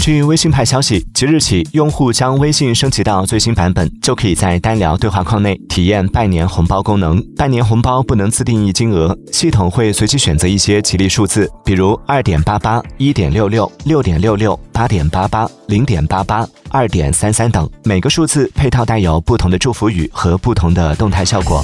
据微信派消息即日起用户将微信升级到最新版本就可以在单聊对话框内体验拜年红包功能。拜年红包不能自定义金额系统会随机选择一些吉利数字比如二点八八一点六六六点六六八点八八零点八八二点三三等。每个数字配套带有不同的祝福语和不同的动态效果。